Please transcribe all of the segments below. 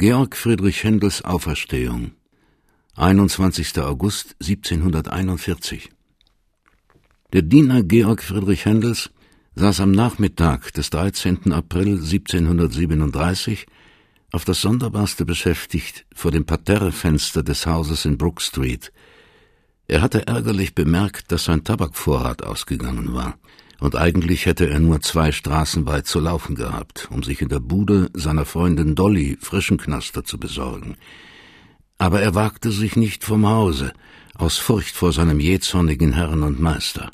Georg Friedrich Händels Auferstehung 21. August 1741 Der Diener Georg Friedrich Händels saß am Nachmittag des 13. April 1737 auf das Sonderbarste beschäftigt vor dem Parterrefenster des Hauses in Brook Street. Er hatte ärgerlich bemerkt, dass sein Tabakvorrat ausgegangen war und eigentlich hätte er nur zwei Straßen weit zu laufen gehabt, um sich in der Bude seiner Freundin Dolly frischen Knaster zu besorgen. Aber er wagte sich nicht vom Hause, aus Furcht vor seinem jähzornigen Herrn und Meister.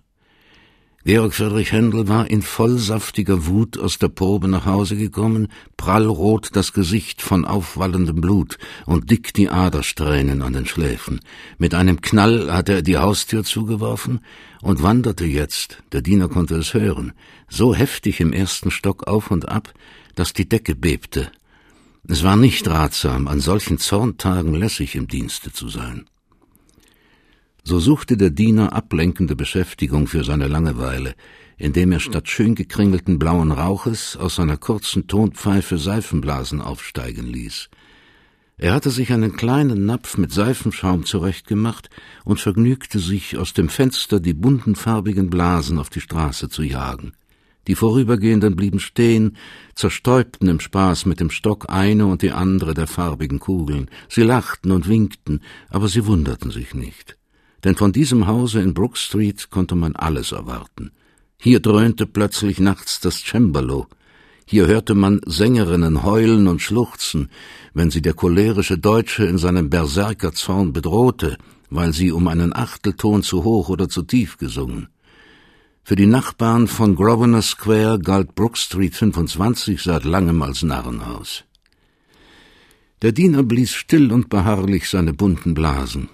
Georg Friedrich Händel war in vollsaftiger Wut aus der Probe nach Hause gekommen, prallrot das Gesicht von aufwallendem Blut und dick die Adersträhnen an den Schläfen. Mit einem Knall hatte er die Haustür zugeworfen und wanderte jetzt, der Diener konnte es hören, so heftig im ersten Stock auf und ab, dass die Decke bebte. Es war nicht ratsam, an solchen Zorntagen lässig im Dienste zu sein. So suchte der Diener ablenkende Beschäftigung für seine Langeweile, indem er statt schön gekringelten blauen Rauches aus seiner kurzen Tonpfeife Seifenblasen aufsteigen ließ. Er hatte sich einen kleinen Napf mit Seifenschaum zurechtgemacht und vergnügte sich, aus dem Fenster die bunten farbigen Blasen auf die Straße zu jagen. Die Vorübergehenden blieben stehen, zerstäubten im Spaß mit dem Stock eine und die andere der farbigen Kugeln. Sie lachten und winkten, aber sie wunderten sich nicht denn von diesem Hause in Brook Street konnte man alles erwarten. Hier dröhnte plötzlich nachts das Cembalo, hier hörte man Sängerinnen heulen und schluchzen, wenn sie der cholerische Deutsche in seinem Berserkerzorn bedrohte, weil sie um einen Achtelton zu hoch oder zu tief gesungen. Für die Nachbarn von Grosvenor Square galt Brook Street 25 seit langem als Narrenhaus. Der Diener blies still und beharrlich seine bunten Blasen.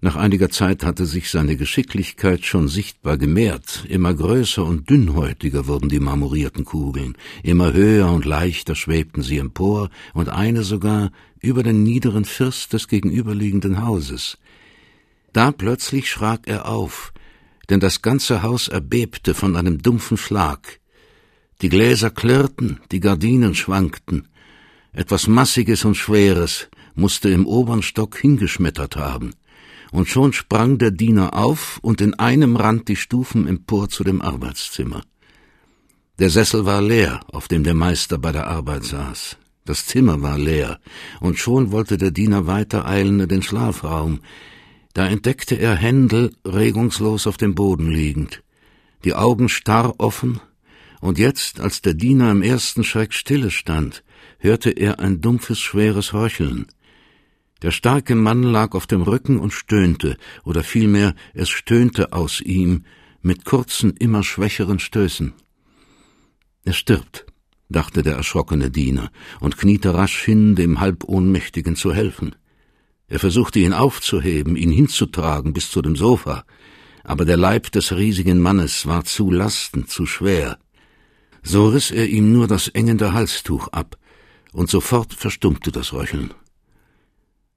Nach einiger Zeit hatte sich seine Geschicklichkeit schon sichtbar gemehrt, immer größer und dünnhäutiger wurden die marmorierten Kugeln, immer höher und leichter schwebten sie empor, und eine sogar über den niederen First des gegenüberliegenden Hauses. Da plötzlich schrak er auf, denn das ganze Haus erbebte von einem dumpfen Schlag. Die Gläser klirrten, die Gardinen schwankten. Etwas Massiges und Schweres musste im oberen Stock hingeschmettert haben und schon sprang der Diener auf und in einem rannte die Stufen empor zu dem Arbeitszimmer. Der Sessel war leer, auf dem der Meister bei der Arbeit saß. Das Zimmer war leer, und schon wollte der Diener weiter eilen in den Schlafraum. Da entdeckte er Händel regungslos auf dem Boden liegend, die Augen starr offen, und jetzt, als der Diener im ersten Schreck stille stand, hörte er ein dumpfes, schweres Röcheln. Der starke Mann lag auf dem Rücken und stöhnte, oder vielmehr es stöhnte aus ihm, mit kurzen, immer schwächeren Stößen. Er stirbt, dachte der erschrockene Diener und kniete rasch hin, dem Halbohnmächtigen zu helfen. Er versuchte ihn aufzuheben, ihn hinzutragen bis zu dem Sofa, aber der Leib des riesigen Mannes war zu lastend, zu schwer. So riss er ihm nur das engende Halstuch ab, und sofort verstummte das Röcheln.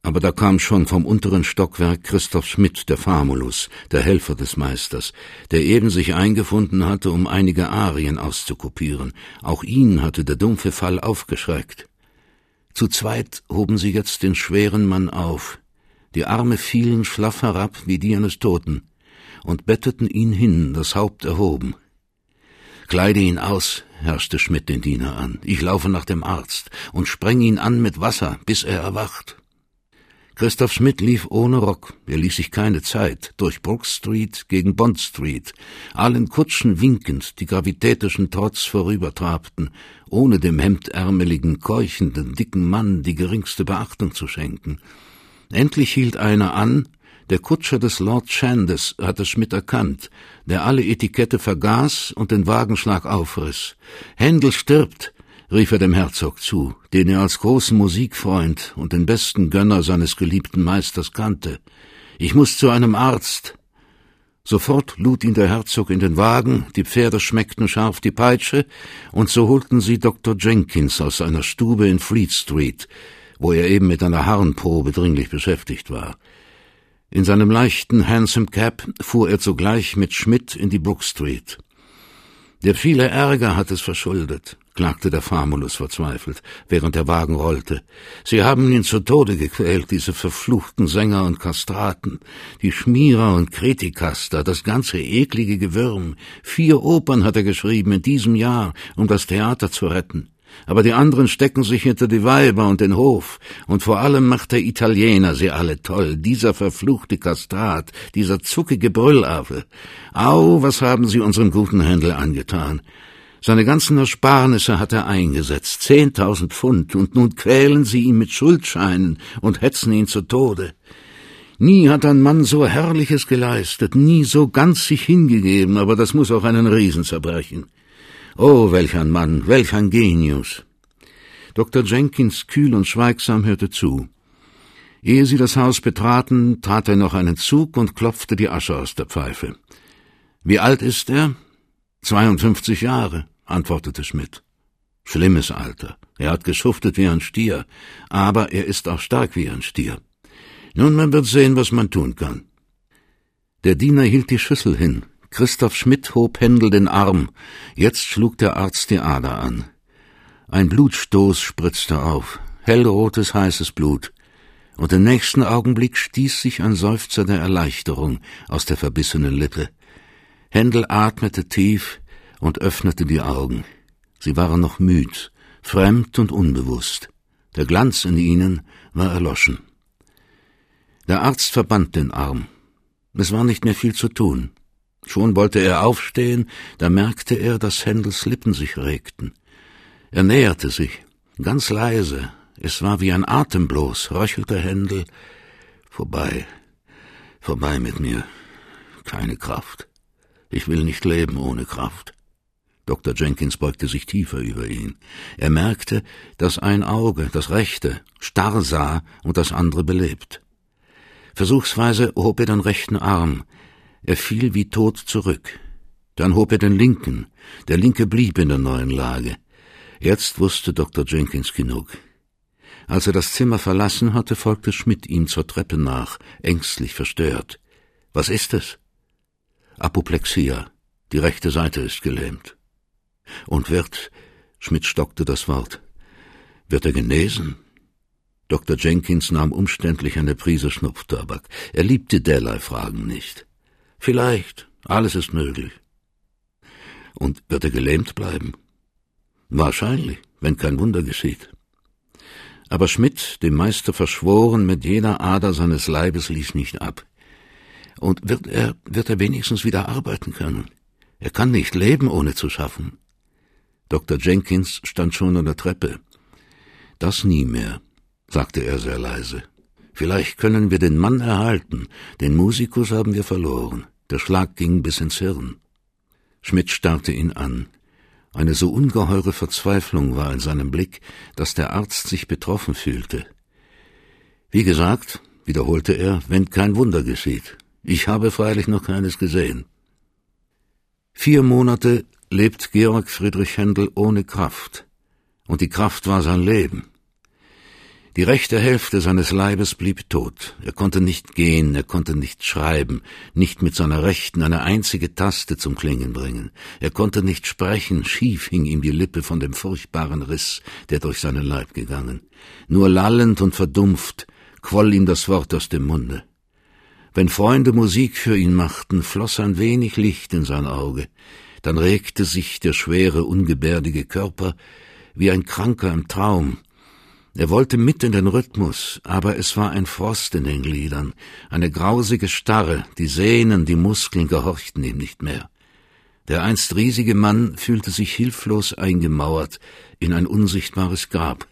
Aber da kam schon vom unteren Stockwerk Christoph Schmidt, der Famulus, der Helfer des Meisters, der eben sich eingefunden hatte, um einige Arien auszukopieren. Auch ihn hatte der dumpfe Fall aufgeschreckt. Zu zweit hoben sie jetzt den schweren Mann auf. Die Arme fielen schlaff herab wie die eines Toten und betteten ihn hin, das Haupt erhoben. Kleide ihn aus, herrschte Schmidt den Diener an. Ich laufe nach dem Arzt und spreng ihn an mit Wasser, bis er erwacht. Christoph Schmidt lief ohne Rock, er ließ sich keine Zeit, durch Brook Street gegen Bond Street, allen Kutschen winkend, die gravitätischen Trotz vorübertrabten, ohne dem hemdärmeligen, keuchenden, dicken Mann die geringste Beachtung zu schenken. Endlich hielt einer an, der Kutscher des Lord Chandes hatte Schmidt erkannt, der alle Etikette vergaß und den Wagenschlag aufriss. Händel stirbt, rief er dem Herzog zu, den er als großen Musikfreund und den besten Gönner seines geliebten Meisters kannte. Ich muss zu einem Arzt. Sofort lud ihn der Herzog in den Wagen, die Pferde schmeckten scharf die Peitsche, und so holten sie Dr. Jenkins aus seiner Stube in Fleet Street, wo er eben mit einer Harnprobe dringlich beschäftigt war. In seinem leichten Hansom Cab fuhr er zugleich mit Schmidt in die Brook Street. Der viele Ärger hat es verschuldet, klagte der Famulus verzweifelt, während der Wagen rollte. Sie haben ihn zu Tode gequält, diese verfluchten Sänger und Kastraten, die Schmierer und Kritikaster, das ganze eklige Gewürm. Vier Opern hat er geschrieben in diesem Jahr, um das Theater zu retten. Aber die anderen stecken sich hinter die Weiber und den Hof, und vor allem macht der Italiener sie alle toll, dieser verfluchte Kastrat, dieser zuckige Brüllaffe. Au, was haben sie unserem guten Händel angetan? Seine ganzen Ersparnisse hat er eingesetzt, zehntausend Pfund, und nun quälen sie ihn mit Schuldscheinen und hetzen ihn zu Tode. Nie hat ein Mann so Herrliches geleistet, nie so ganz sich hingegeben, aber das muss auch einen Riesen zerbrechen. Oh, welch ein Mann, welch ein Genius! Dr. Jenkins kühl und schweigsam hörte zu. Ehe sie das Haus betraten, tat er noch einen Zug und klopfte die Asche aus der Pfeife. Wie alt ist er? 52 Jahre, antwortete Schmidt. Schlimmes Alter. Er hat geschuftet wie ein Stier, aber er ist auch stark wie ein Stier. Nun, man wird sehen, was man tun kann. Der Diener hielt die Schüssel hin, Christoph Schmidt hob Händel den Arm. Jetzt schlug der Arzt die Ader an. Ein Blutstoß spritzte auf, hellrotes, heißes Blut. Und im nächsten Augenblick stieß sich ein Seufzer der Erleichterung aus der verbissenen Lippe. Händel atmete tief und öffnete die Augen. Sie waren noch müd, fremd und unbewusst. Der Glanz in ihnen war erloschen. Der Arzt verband den Arm. Es war nicht mehr viel zu tun. Schon wollte er aufstehen, da merkte er, dass Händels Lippen sich regten. Er näherte sich, ganz leise, es war wie ein Atem bloß, röchelte Händel. Vorbei, vorbei mit mir. Keine Kraft. Ich will nicht leben ohne Kraft. Dr. Jenkins beugte sich tiefer über ihn. Er merkte, dass ein Auge, das rechte, starr sah und das andere belebt. Versuchsweise hob er den rechten Arm, er fiel wie tot zurück. Dann hob er den linken. Der linke blieb in der neuen Lage. Jetzt wusste Dr. Jenkins genug. Als er das Zimmer verlassen hatte, folgte Schmidt ihm zur Treppe nach, ängstlich verstört. Was ist es? Apoplexia. Die rechte Seite ist gelähmt. Und wird, Schmidt stockte das Wort, wird er genesen? Dr. Jenkins nahm umständlich eine Prise Schnupftabak. Er liebte derlei Fragen nicht. Vielleicht, alles ist möglich. Und wird er gelähmt bleiben? Wahrscheinlich, wenn kein Wunder geschieht. Aber Schmidt, dem Meister verschworen, mit jeder Ader seines Leibes ließ nicht ab. Und wird er, wird er wenigstens wieder arbeiten können? Er kann nicht leben, ohne zu schaffen. Dr. Jenkins stand schon an der Treppe. Das nie mehr, sagte er sehr leise. Vielleicht können wir den Mann erhalten, den Musikus haben wir verloren. Der Schlag ging bis ins Hirn. Schmidt starrte ihn an. Eine so ungeheure Verzweiflung war in seinem Blick, dass der Arzt sich betroffen fühlte. Wie gesagt, wiederholte er, wenn kein Wunder geschieht. Ich habe freilich noch keines gesehen. Vier Monate lebt Georg Friedrich Händel ohne Kraft, und die Kraft war sein Leben. Die rechte Hälfte seines Leibes blieb tot. Er konnte nicht gehen, er konnte nicht schreiben, nicht mit seiner rechten eine einzige Taste zum Klingen bringen. Er konnte nicht sprechen, schief hing ihm die Lippe von dem furchtbaren Riss, der durch seinen Leib gegangen. Nur lallend und verdumpft quoll ihm das Wort aus dem Munde. Wenn Freunde Musik für ihn machten, floss ein wenig Licht in sein Auge, dann regte sich der schwere, ungebärdige Körper wie ein Kranker im Traum, er wollte mit in den Rhythmus, aber es war ein Frost in den Gliedern, eine grausige Starre, die Sehnen, die Muskeln gehorchten ihm nicht mehr. Der einst riesige Mann fühlte sich hilflos eingemauert in ein unsichtbares Grab.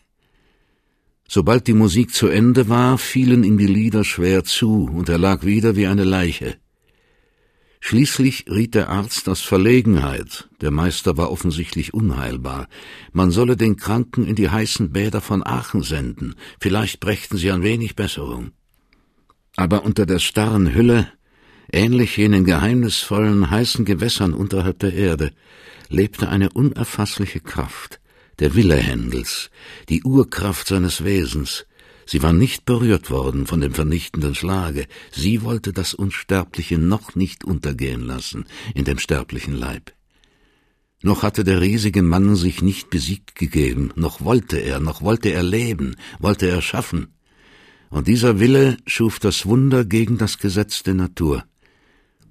Sobald die Musik zu Ende war, fielen ihm die Lieder schwer zu, und er lag wieder wie eine Leiche. Schließlich riet der Arzt aus Verlegenheit, der Meister war offensichtlich unheilbar, man solle den Kranken in die heißen Bäder von Aachen senden, vielleicht brächten sie ein wenig Besserung. Aber unter der starren Hülle, ähnlich jenen geheimnisvollen heißen Gewässern unterhalb der Erde, lebte eine unerfassliche Kraft, der Wille Händels, die Urkraft seines Wesens, Sie war nicht berührt worden von dem vernichtenden Schlage. Sie wollte das Unsterbliche noch nicht untergehen lassen in dem sterblichen Leib. Noch hatte der riesige Mann sich nicht besiegt gegeben, noch wollte er, noch wollte er leben, wollte er schaffen. Und dieser Wille schuf das Wunder gegen das Gesetz der Natur.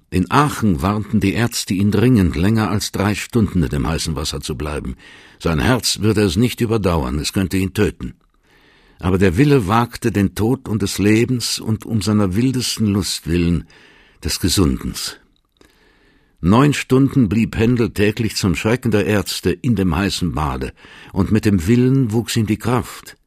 In Aachen warnten die Ärzte ihn dringend, länger als drei Stunden in dem heißen Wasser zu bleiben. Sein Herz würde es nicht überdauern, es könnte ihn töten. Aber der Wille wagte den Tod um des Lebens und um seiner wildesten Lust willen des Gesundens. Neun Stunden blieb Händel täglich zum Schrecken der Ärzte in dem heißen Bade, und mit dem Willen wuchs ihm die Kraft.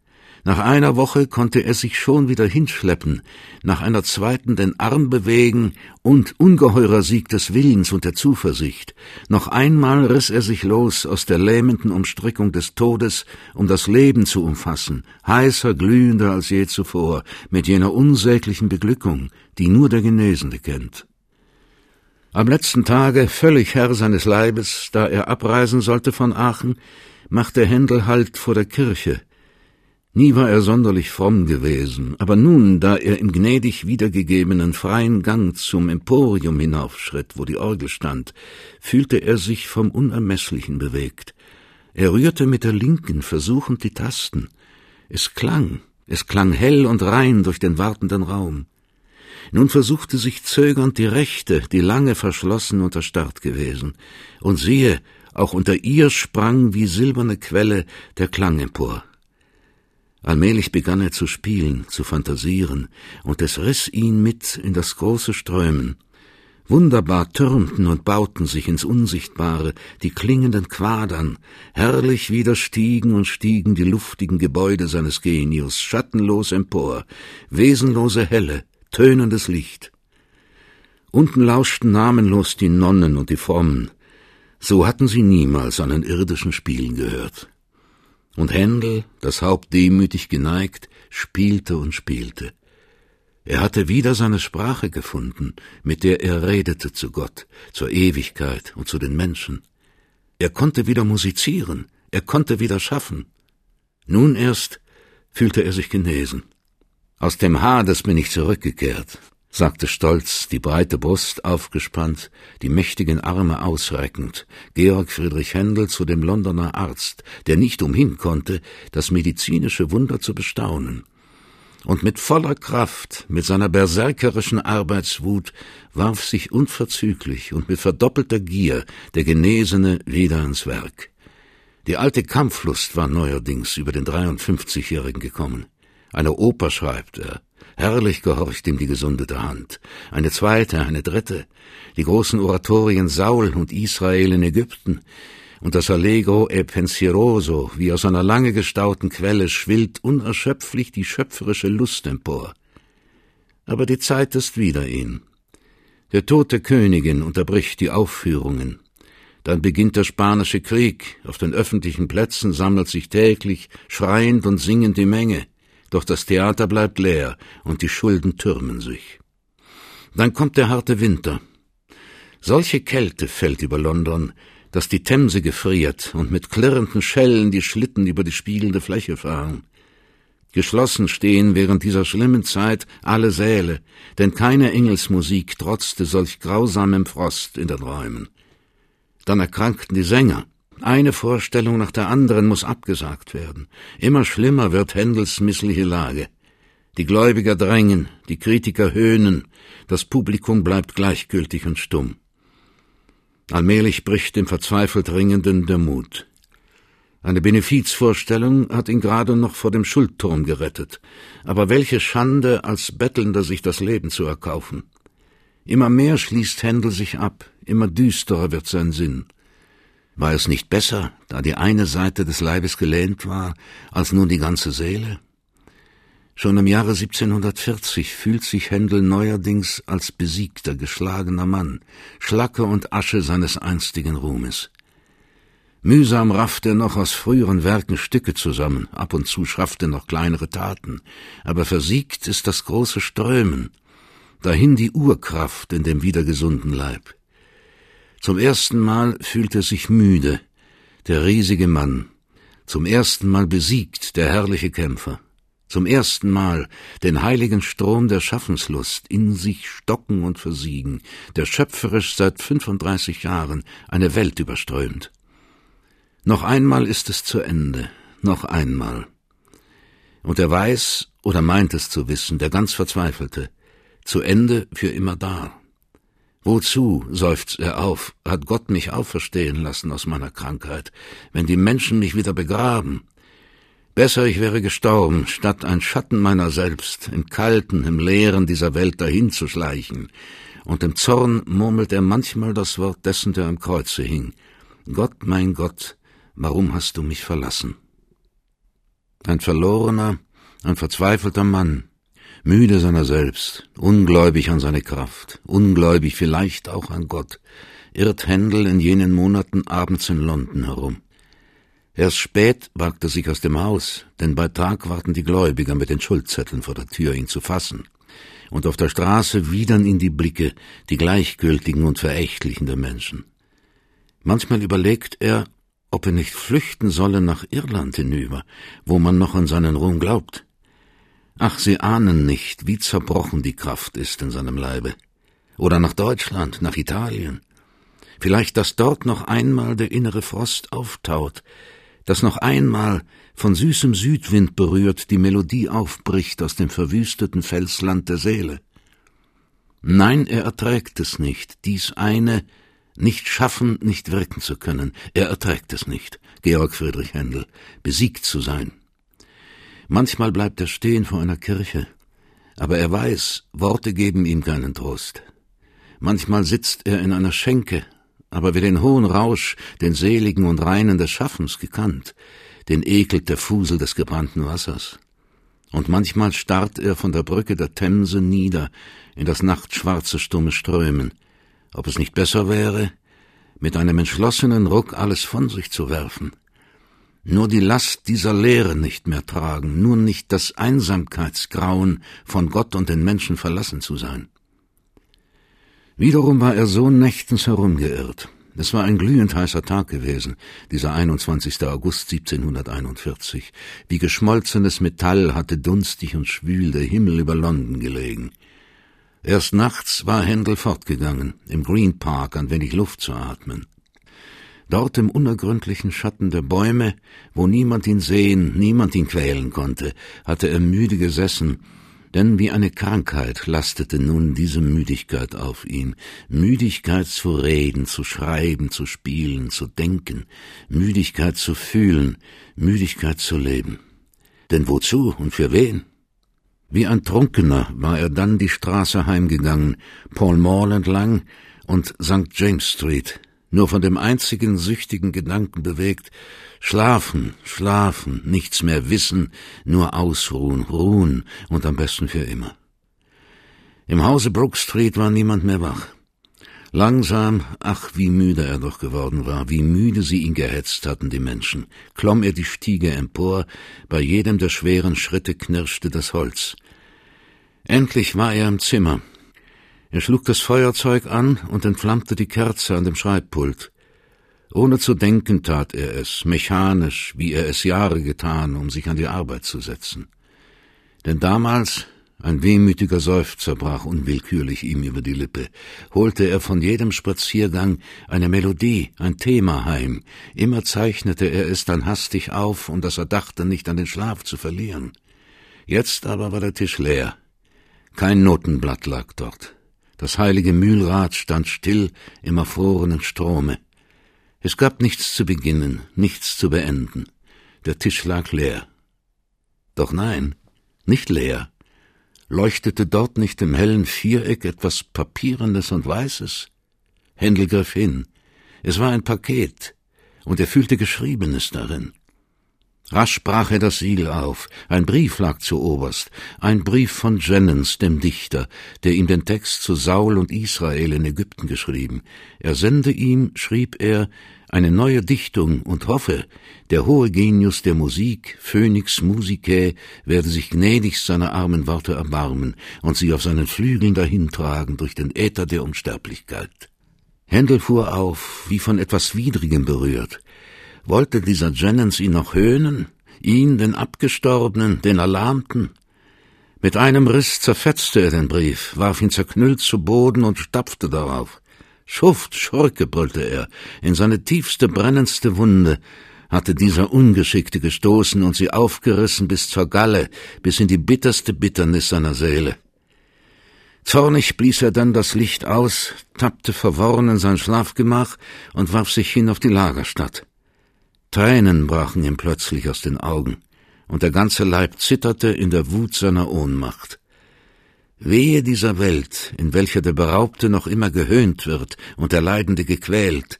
Nach einer Woche konnte er sich schon wieder hinschleppen, nach einer zweiten den Arm bewegen und ungeheurer Sieg des Willens und der Zuversicht. Noch einmal riss er sich los aus der lähmenden Umstrickung des Todes, um das Leben zu umfassen, heißer, glühender als je zuvor, mit jener unsäglichen Beglückung, die nur der Genesende kennt. Am letzten Tage, völlig Herr seines Leibes, da er abreisen sollte von Aachen, machte Händel Halt vor der Kirche, Nie war er sonderlich fromm gewesen, aber nun, da er im gnädig wiedergegebenen freien Gang zum Emporium hinaufschritt, wo die Orgel stand, fühlte er sich vom Unermeßlichen bewegt. Er rührte mit der linken versuchend die Tasten. Es klang, es klang hell und rein durch den wartenden Raum. Nun versuchte sich zögernd die rechte, die lange verschlossen und erstarrt gewesen. Und siehe, auch unter ihr sprang wie silberne Quelle der Klang empor. Allmählich begann er zu spielen, zu fantasieren, und es riss ihn mit in das große Strömen. Wunderbar türmten und bauten sich ins Unsichtbare die klingenden Quadern, herrlich wieder stiegen und stiegen die luftigen Gebäude seines Genius schattenlos empor, wesenlose Helle, tönendes Licht. Unten lauschten namenlos die Nonnen und die Frommen, so hatten sie niemals einen irdischen Spielen gehört. Und Händel, das Haupt demütig geneigt, spielte und spielte. Er hatte wieder seine Sprache gefunden, mit der er redete zu Gott, zur Ewigkeit und zu den Menschen. Er konnte wieder musizieren, er konnte wieder schaffen. Nun erst fühlte er sich genesen. Aus dem Hades bin ich zurückgekehrt, sagte stolz, die breite Brust aufgespannt, die mächtigen Arme ausreckend, Georg Friedrich Händel zu dem Londoner Arzt, der nicht umhin konnte, das medizinische Wunder zu bestaunen. Und mit voller Kraft, mit seiner berserkerischen Arbeitswut, warf sich unverzüglich und mit verdoppelter Gier der Genesene wieder ans Werk. Die alte Kampflust war neuerdings über den 53-Jährigen gekommen. Eine Oper schreibt er, Herrlich gehorcht ihm die gesundete Hand. Eine zweite, eine dritte. Die großen Oratorien Saul und Israel in Ägypten. Und das Allegro e pensieroso, wie aus einer lange gestauten Quelle, schwillt unerschöpflich die schöpferische Lust empor. Aber die Zeit ist wider ihn. Der Tod der Königin unterbricht die Aufführungen. Dann beginnt der spanische Krieg. Auf den öffentlichen Plätzen sammelt sich täglich schreiend und singend die Menge. Doch das Theater bleibt leer und die Schulden türmen sich. Dann kommt der harte Winter. Solche Kälte fällt über London, dass die Themse gefriert und mit klirrenden Schellen die Schlitten über die spiegelnde Fläche fahren. Geschlossen stehen während dieser schlimmen Zeit alle Säle, denn keine Engelsmusik trotzte solch grausamem Frost in den Räumen. Dann erkrankten die Sänger, eine Vorstellung nach der anderen muss abgesagt werden. Immer schlimmer wird Händels missliche Lage. Die Gläubiger drängen, die Kritiker höhnen, das Publikum bleibt gleichgültig und stumm. Allmählich bricht dem verzweifelt Ringenden der Mut. Eine Benefizvorstellung hat ihn gerade noch vor dem Schuldturm gerettet. Aber welche Schande, als Bettelnder sich das Leben zu erkaufen. Immer mehr schließt Händel sich ab, immer düsterer wird sein Sinn. War es nicht besser, da die eine Seite des Leibes gelähmt war, als nun die ganze Seele? Schon im Jahre 1740 fühlt sich Händel neuerdings als besiegter, geschlagener Mann, Schlacke und Asche seines einstigen Ruhmes. Mühsam rafft er noch aus früheren Werken Stücke zusammen, ab und zu schafft er noch kleinere Taten, aber versiegt ist das große Strömen, dahin die Urkraft in dem wiedergesunden Leib. Zum ersten Mal fühlt er sich müde, der riesige Mann. Zum ersten Mal besiegt der herrliche Kämpfer. Zum ersten Mal den heiligen Strom der Schaffenslust in sich stocken und versiegen, der schöpferisch seit 35 Jahren eine Welt überströmt. Noch einmal ist es zu Ende, noch einmal. Und er weiß oder meint es zu wissen, der ganz Verzweifelte, zu Ende für immer da. Wozu, seufzt er auf, hat Gott mich auferstehen lassen aus meiner Krankheit, wenn die Menschen mich wieder begraben? Besser ich wäre gestorben, statt ein Schatten meiner selbst im Kalten, im Leeren dieser Welt dahinzuschleichen. Und im Zorn murmelt er manchmal das Wort dessen, der am Kreuze hing. Gott, mein Gott, warum hast du mich verlassen? Ein verlorener, ein verzweifelter Mann, müde seiner selbst, ungläubig an seine Kraft, ungläubig vielleicht auch an Gott, irrt Händel in jenen Monaten abends in London herum. Erst spät wagt er sich aus dem Haus, denn bei Tag warten die Gläubiger mit den Schuldzetteln vor der Tür, ihn zu fassen. Und auf der Straße widern ihn die Blicke, die gleichgültigen und verächtlichen der Menschen. Manchmal überlegt er, ob er nicht flüchten solle nach Irland hinüber, wo man noch an seinen Ruhm glaubt. Ach, Sie ahnen nicht, wie zerbrochen die Kraft ist in seinem Leibe. Oder nach Deutschland, nach Italien. Vielleicht, dass dort noch einmal der innere Frost auftaut, dass noch einmal von süßem Südwind berührt die Melodie aufbricht aus dem verwüsteten Felsland der Seele. Nein, er erträgt es nicht, dies eine nicht schaffen, nicht wirken zu können. Er erträgt es nicht, Georg Friedrich Händel, besiegt zu sein. Manchmal bleibt er stehen vor einer Kirche, aber er weiß, Worte geben ihm keinen Trost. Manchmal sitzt er in einer Schenke, aber wer den hohen Rausch, den seligen und reinen des Schaffens gekannt, den ekelt der Fusel des gebrannten Wassers. Und manchmal starrt er von der Brücke der Themse nieder in das nachtschwarze stumme Strömen, ob es nicht besser wäre, mit einem entschlossenen Ruck alles von sich zu werfen, nur die Last dieser Lehre nicht mehr tragen, nur nicht das Einsamkeitsgrauen, von Gott und den Menschen verlassen zu sein. Wiederum war er so nächtens herumgeirrt. Es war ein glühend heißer Tag gewesen, dieser 21. August 1741. Wie geschmolzenes Metall hatte dunstig und schwül der Himmel über London gelegen. Erst nachts war Händel fortgegangen, im Green Park ein wenig Luft zu atmen. Dort im unergründlichen Schatten der Bäume, wo niemand ihn sehen, niemand ihn quälen konnte, hatte er müde gesessen, denn wie eine Krankheit lastete nun diese Müdigkeit auf ihm, Müdigkeit zu reden, zu schreiben, zu spielen, zu denken, Müdigkeit zu fühlen, Müdigkeit zu leben. Denn wozu und für wen? Wie ein Trunkener war er dann die Straße heimgegangen, Paul Mall entlang und St. James Street, nur von dem einzigen süchtigen Gedanken bewegt, schlafen, schlafen, nichts mehr wissen, nur ausruhen, ruhen und am besten für immer. Im Hause Brook Street war niemand mehr wach. Langsam, ach, wie müde er doch geworden war, wie müde sie ihn gehetzt hatten, die Menschen, klomm er die Stiege empor, bei jedem der schweren Schritte knirschte das Holz. Endlich war er im Zimmer, er schlug das Feuerzeug an und entflammte die Kerze an dem Schreibpult. Ohne zu denken tat er es, mechanisch, wie er es Jahre getan, um sich an die Arbeit zu setzen. Denn damals, ein wehmütiger Seufzer brach unwillkürlich ihm über die Lippe, holte er von jedem Spaziergang eine Melodie, ein Thema heim, immer zeichnete er es dann hastig auf, um das Erdachte nicht an den Schlaf zu verlieren. Jetzt aber war der Tisch leer. Kein Notenblatt lag dort. Das heilige Mühlrad stand still im erfrorenen Strome. Es gab nichts zu beginnen, nichts zu beenden. Der Tisch lag leer. Doch nein, nicht leer. Leuchtete dort nicht im hellen Viereck etwas Papierendes und Weißes? Händel griff hin. Es war ein Paket, und er fühlte Geschriebenes darin. Rasch brach er das Siegel auf. Ein Brief lag zu oberst. Ein Brief von Jennens, dem Dichter, der ihm den Text zu Saul und Israel in Ägypten geschrieben. Er sende ihm, schrieb er, eine neue Dichtung und hoffe, der hohe Genius der Musik, Phoenix Musicae, werde sich gnädigst seiner armen Worte erbarmen und sie auf seinen Flügeln dahintragen durch den Äther der Unsterblichkeit. Händel fuhr auf, wie von etwas Widrigem berührt. Wollte dieser Jennens ihn noch höhnen? Ihn, den Abgestorbenen, den Erlahmten? Mit einem Riss zerfetzte er den Brief, warf ihn zerknüllt zu Boden und stapfte darauf. Schuft, Schurke, brüllte er, in seine tiefste, brennendste Wunde, hatte dieser Ungeschickte gestoßen und sie aufgerissen bis zur Galle, bis in die bitterste Bitternis seiner Seele. Zornig blies er dann das Licht aus, tappte verworren in sein Schlafgemach und warf sich hin auf die Lagerstatt. Tränen brachen ihm plötzlich aus den Augen, und der ganze Leib zitterte in der Wut seiner Ohnmacht. Wehe dieser Welt, in welcher der Beraubte noch immer gehöhnt wird und der Leidende gequält,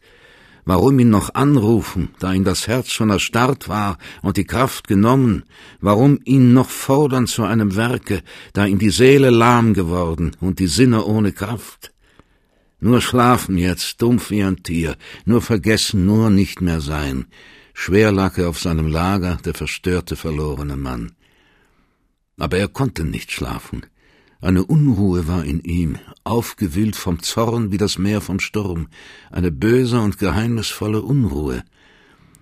Warum ihn noch anrufen, da ihm das Herz schon erstarrt war und die Kraft genommen? Warum ihn noch fordern zu einem Werke, da ihm die Seele lahm geworden und die Sinne ohne Kraft? Nur schlafen jetzt, dumpf wie ein Tier, nur vergessen, nur nicht mehr sein. Schwer lag er auf seinem Lager, der verstörte, verlorene Mann. Aber er konnte nicht schlafen. Eine Unruhe war in ihm, aufgewühlt vom Zorn wie das Meer vom Sturm, eine böse und geheimnisvolle Unruhe.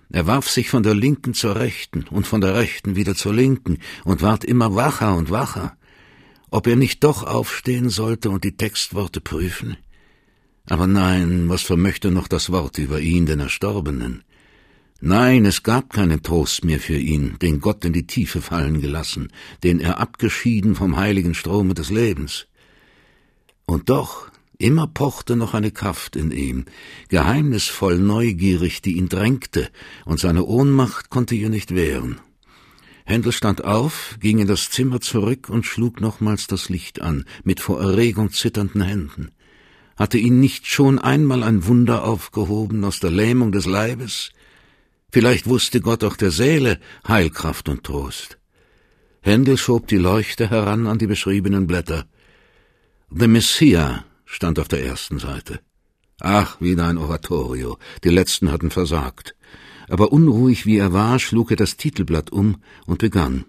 Er warf sich von der linken zur rechten und von der rechten wieder zur linken und ward immer wacher und wacher. Ob er nicht doch aufstehen sollte und die Textworte prüfen? Aber nein, was vermöchte noch das Wort über ihn, den Erstorbenen? Nein, es gab keinen Trost mehr für ihn, den Gott in die Tiefe fallen gelassen, den er abgeschieden vom heiligen Strome des Lebens. Und doch, immer pochte noch eine Kraft in ihm, geheimnisvoll neugierig, die ihn drängte, und seine Ohnmacht konnte ihr nicht wehren. Händel stand auf, ging in das Zimmer zurück und schlug nochmals das Licht an, mit vor Erregung zitternden Händen. Hatte ihn nicht schon einmal ein Wunder aufgehoben aus der Lähmung des Leibes? Vielleicht wusste Gott auch der Seele Heilkraft und Trost. Händel schob die Leuchte heran an die beschriebenen Blätter. The Messiah stand auf der ersten Seite. Ach, wieder ein Oratorio. Die letzten hatten versagt. Aber unruhig wie er war, schlug er das Titelblatt um und begann.